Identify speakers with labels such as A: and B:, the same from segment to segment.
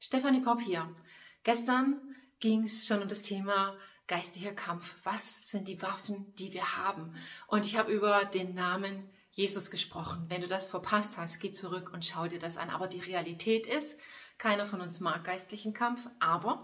A: Stefanie Popp hier. Gestern ging es schon um das Thema geistlicher Kampf. Was sind die Waffen, die wir haben? Und ich habe über den Namen Jesus gesprochen. Wenn du das verpasst hast, geh zurück und schau dir das an. Aber die Realität ist, keiner von uns mag geistlichen Kampf. Aber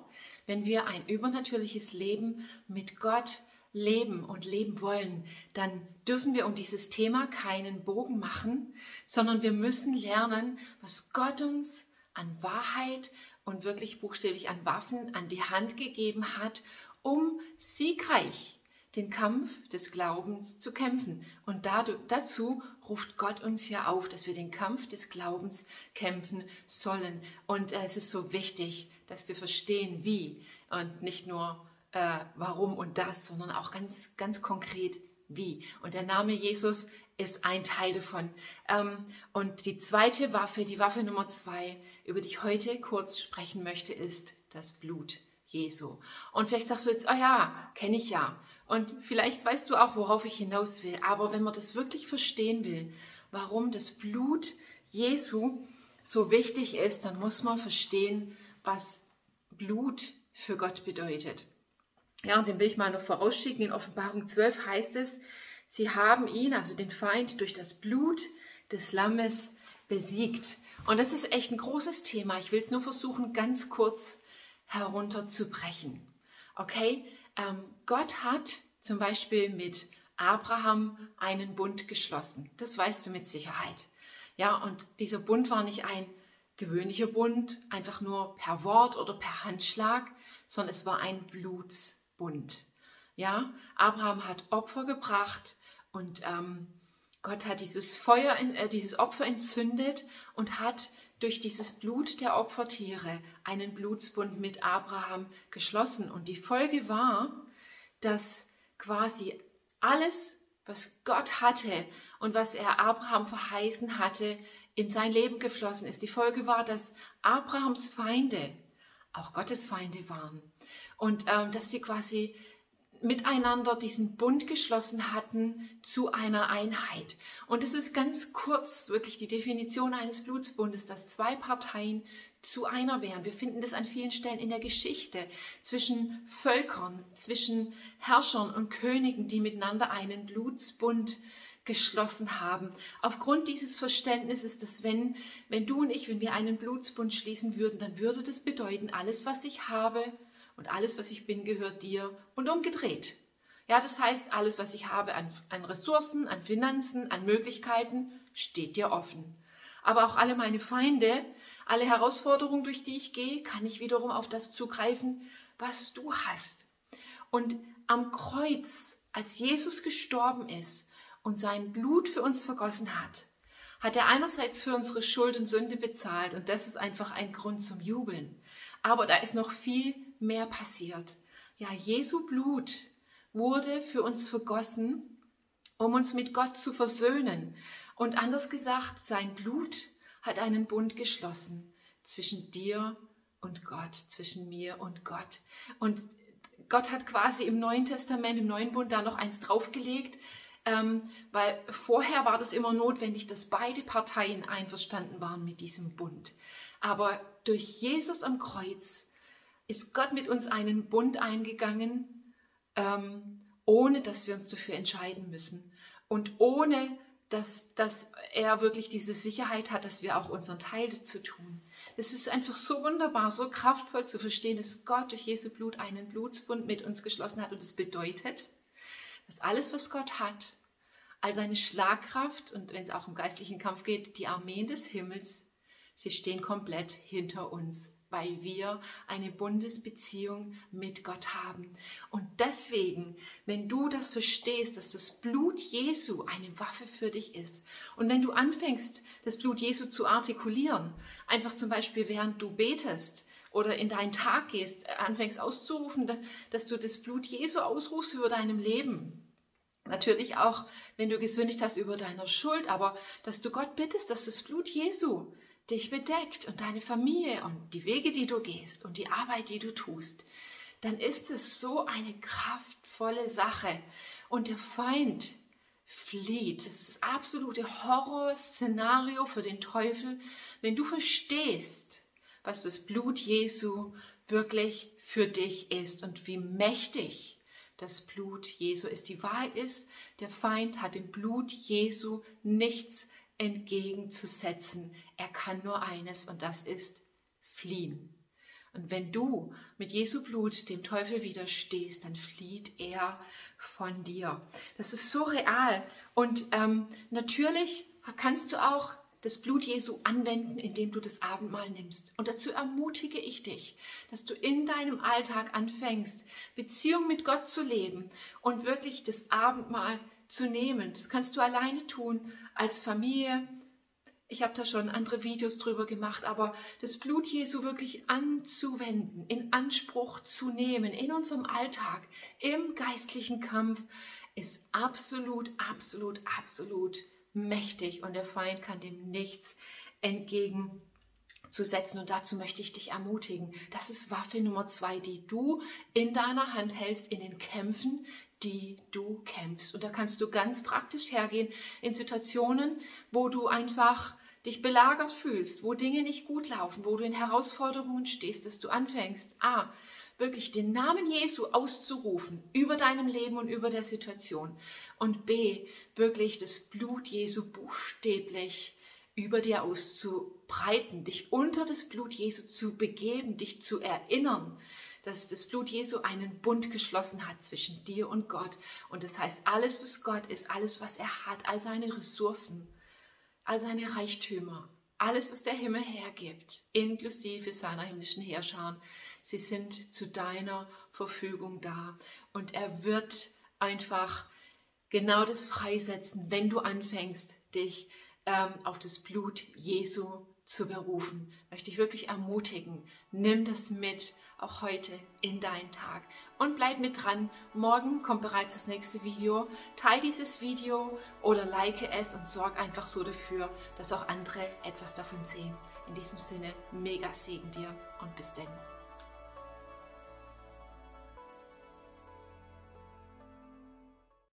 A: wenn wir ein übernatürliches Leben mit Gott leben und leben wollen, dann dürfen wir um dieses Thema keinen Bogen machen, sondern wir müssen lernen, was Gott uns an Wahrheit und wirklich buchstäblich an Waffen an die Hand gegeben hat, um siegreich den Kampf des Glaubens zu kämpfen. Und dazu ruft Gott uns ja auf, dass wir den Kampf des Glaubens kämpfen sollen. Und äh, es ist so wichtig, dass wir verstehen, wie und nicht nur äh, warum und das, sondern auch ganz, ganz konkret, wie. Und der Name Jesus ist ein Teil davon. Ähm, und die zweite Waffe, die Waffe Nummer zwei, über die ich heute kurz sprechen möchte, ist das Blut Jesu. Und vielleicht sagst du jetzt, oh ja, kenne ich ja. Und vielleicht weißt du auch, worauf ich hinaus will. Aber wenn man das wirklich verstehen will, warum das Blut Jesu so wichtig ist, dann muss man verstehen, was Blut für Gott bedeutet. Ja, und den will ich mal noch vorausschicken. In Offenbarung 12 heißt es, Sie haben ihn, also den Feind, durch das Blut des Lammes besiegt. Und das ist echt ein großes Thema. Ich will es nur versuchen, ganz kurz herunterzubrechen. Okay? Ähm, Gott hat zum Beispiel mit Abraham einen Bund geschlossen. Das weißt du mit Sicherheit. Ja, und dieser Bund war nicht ein gewöhnlicher Bund, einfach nur per Wort oder per Handschlag, sondern es war ein Blutsbund. Ja, Abraham hat Opfer gebracht und ähm, Gott hat dieses Feuer, äh, dieses Opfer entzündet und hat durch dieses Blut der Opfertiere einen Blutsbund mit Abraham geschlossen. Und die Folge war, dass quasi alles, was Gott hatte und was er Abraham verheißen hatte, in sein Leben geflossen ist. Die Folge war, dass Abrahams Feinde auch Gottes Feinde waren und ähm, dass sie quasi miteinander diesen Bund geschlossen hatten zu einer Einheit. Und es ist ganz kurz wirklich die Definition eines Blutsbundes, dass zwei Parteien zu einer wären. Wir finden das an vielen Stellen in der Geschichte zwischen Völkern, zwischen Herrschern und Königen, die miteinander einen Blutsbund geschlossen haben. Aufgrund dieses Verständnisses, dass wenn, wenn du und ich, wenn wir einen Blutsbund schließen würden, dann würde das bedeuten, alles, was ich habe, und alles, was ich bin, gehört dir und umgedreht. Ja, das heißt, alles, was ich habe an, an Ressourcen, an Finanzen, an Möglichkeiten, steht dir offen. Aber auch alle meine Feinde, alle Herausforderungen, durch die ich gehe, kann ich wiederum auf das zugreifen, was du hast. Und am Kreuz, als Jesus gestorben ist und sein Blut für uns vergossen hat, hat er einerseits für unsere Schuld und Sünde bezahlt und das ist einfach ein Grund zum Jubeln. Aber da ist noch viel mehr passiert. Ja, Jesu Blut wurde für uns vergossen, um uns mit Gott zu versöhnen. Und anders gesagt, sein Blut hat einen Bund geschlossen zwischen dir und Gott, zwischen mir und Gott. Und Gott hat quasi im Neuen Testament, im Neuen Bund da noch eins draufgelegt, ähm, weil vorher war das immer notwendig, dass beide Parteien einverstanden waren mit diesem Bund. Aber durch Jesus am Kreuz ist Gott mit uns einen Bund eingegangen, ähm, ohne dass wir uns dafür entscheiden müssen und ohne dass, dass er wirklich diese Sicherheit hat, dass wir auch unseren Teil dazu tun. Es ist einfach so wunderbar, so kraftvoll zu verstehen, dass Gott durch Jesu Blut einen Blutsbund mit uns geschlossen hat und es das bedeutet, dass alles, was Gott hat, all seine Schlagkraft und wenn es auch im geistlichen Kampf geht, die Armeen des Himmels, sie stehen komplett hinter uns weil wir eine Bundesbeziehung mit Gott haben. Und deswegen, wenn du das verstehst, dass das Blut Jesu eine Waffe für dich ist und wenn du anfängst, das Blut Jesu zu artikulieren, einfach zum Beispiel während du betest, oder in deinen Tag gehst, anfängst auszurufen, dass, du das Blut Jesu ausrufst über deinem Leben. Natürlich auch, wenn du gesündigt hast über deiner Schuld, aber dass du Gott bittest, dass das Blut Jesu dich bedeckt und deine Familie und die Wege, die du gehst und die Arbeit, die du tust, dann ist es so eine kraftvolle Sache. Und der Feind flieht. Das ist das absolute Horrorszenario für den Teufel, wenn du verstehst, was das Blut Jesu wirklich für dich ist und wie mächtig das Blut Jesu ist. Die Wahrheit ist, der Feind hat dem Blut Jesu nichts entgegenzusetzen. Er kann nur eines und das ist fliehen. Und wenn du mit Jesu Blut dem Teufel widerstehst, dann flieht er von dir. Das ist so real. Und ähm, natürlich kannst du auch das Blut Jesu anwenden, indem du das Abendmahl nimmst. Und dazu ermutige ich dich, dass du in deinem Alltag anfängst, Beziehung mit Gott zu leben und wirklich das Abendmahl zu nehmen. Das kannst du alleine tun, als Familie. Ich habe da schon andere Videos drüber gemacht, aber das Blut Jesu wirklich anzuwenden, in Anspruch zu nehmen, in unserem Alltag, im geistlichen Kampf, ist absolut, absolut, absolut mächtig und der Feind kann dem nichts entgegenzusetzen. Und dazu möchte ich dich ermutigen. Das ist Waffe Nummer zwei, die du in deiner Hand hältst in den Kämpfen, die du kämpfst. Und da kannst du ganz praktisch hergehen in Situationen, wo du einfach dich belagert fühlst, wo Dinge nicht gut laufen, wo du in Herausforderungen stehst, dass du anfängst, ah, wirklich den Namen Jesu auszurufen über deinem Leben und über der Situation. Und B, wirklich das Blut Jesu buchstäblich über dir auszubreiten, dich unter das Blut Jesu zu begeben, dich zu erinnern, dass das Blut Jesu einen Bund geschlossen hat zwischen dir und Gott. Und das heißt, alles, was Gott ist, alles, was er hat, all seine Ressourcen, all seine Reichtümer, alles, was der Himmel hergibt, inklusive seiner himmlischen Herrscher, sie sind zu deiner Verfügung da. Und er wird einfach genau das freisetzen, wenn du anfängst, dich ähm, auf das Blut Jesu zu berufen. Möchte ich wirklich ermutigen, nimm das mit, auch heute in deinen Tag. Und bleib mit dran. Morgen kommt bereits das nächste Video. Teil dieses Video oder like es und sorg einfach so dafür, dass auch andere etwas davon sehen. In diesem Sinne, mega Segen dir und bis denn.